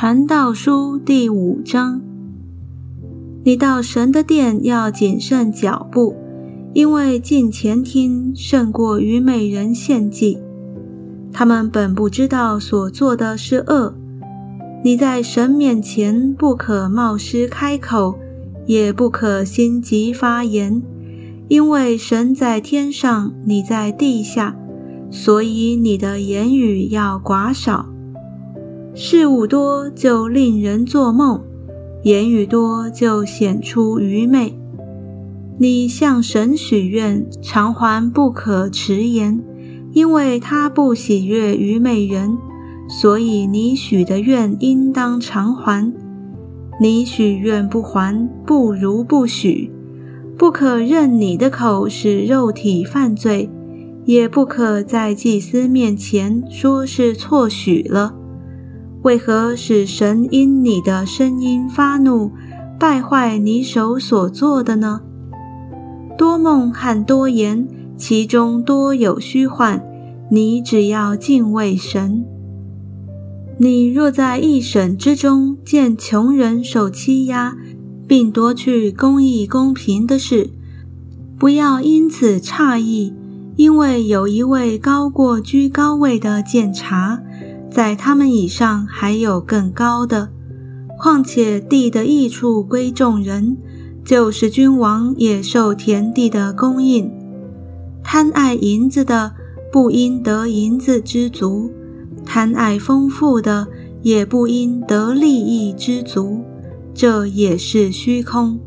传道书第五章：你到神的殿要谨慎脚步，因为进前厅胜过愚昧人献祭。他们本不知道所做的是恶。你在神面前不可冒失开口，也不可心急发言，因为神在天上，你在地下，所以你的言语要寡少。事物多就令人做梦，言语多就显出愚昧。你向神许愿，偿还不可迟延，因为他不喜悦愚昧人，所以你许的愿应当偿还。你许愿不还，不如不许。不可任你的口使肉体犯罪，也不可在祭司面前说是错许了。为何使神因你的声音发怒，败坏你手所做的呢？多梦和多言，其中多有虚幻。你只要敬畏神。你若在一审之中见穷人受欺压，并夺去公义公平的事，不要因此诧异，因为有一位高过居高位的检察。在他们以上还有更高的，况且地的益处归众人，就是君王也受田地的供应。贪爱银子的不应得银子之足，贪爱丰富的也不应得利益之足，这也是虚空。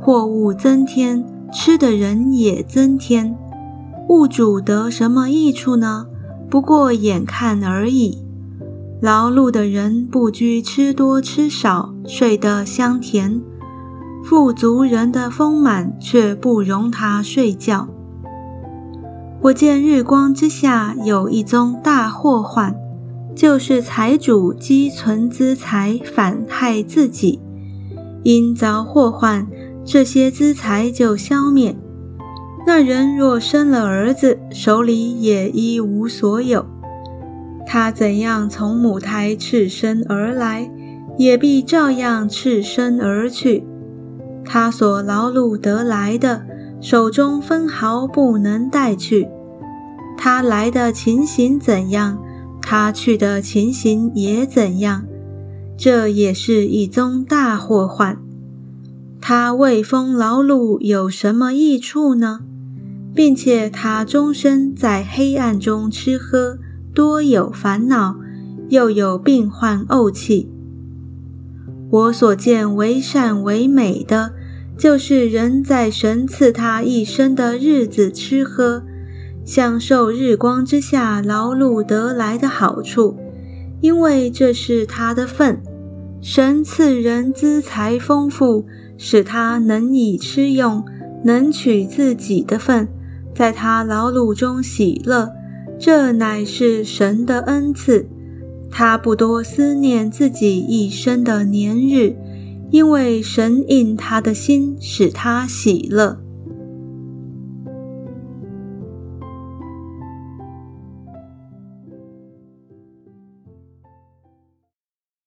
货物增添，吃的人也增添，物主得什么益处呢？不过眼看而已。劳碌的人不拘吃多吃少，睡得香甜；富足人的丰满却不容他睡觉。我见日光之下有一宗大祸患，就是财主积存资财，反害自己。因遭祸患，这些资财就消灭。那人若生了儿子，手里也一无所有。他怎样从母胎赤身而来，也必照样赤身而去。他所劳碌得来的，手中分毫不能带去。他来的情形怎样，他去的情形也怎样。这也是一宗大祸患。他为风劳碌有什么益处呢？并且他终身在黑暗中吃喝，多有烦恼，又有病患怄气。我所见为善为美的，就是人在神赐他一生的日子吃喝，享受日光之下劳碌得来的好处，因为这是他的份。神赐人资财丰富，使他能以吃用，能取自己的份。在他劳碌中喜乐，这乃是神的恩赐。他不多思念自己一生的年日，因为神应他的心，使他喜乐。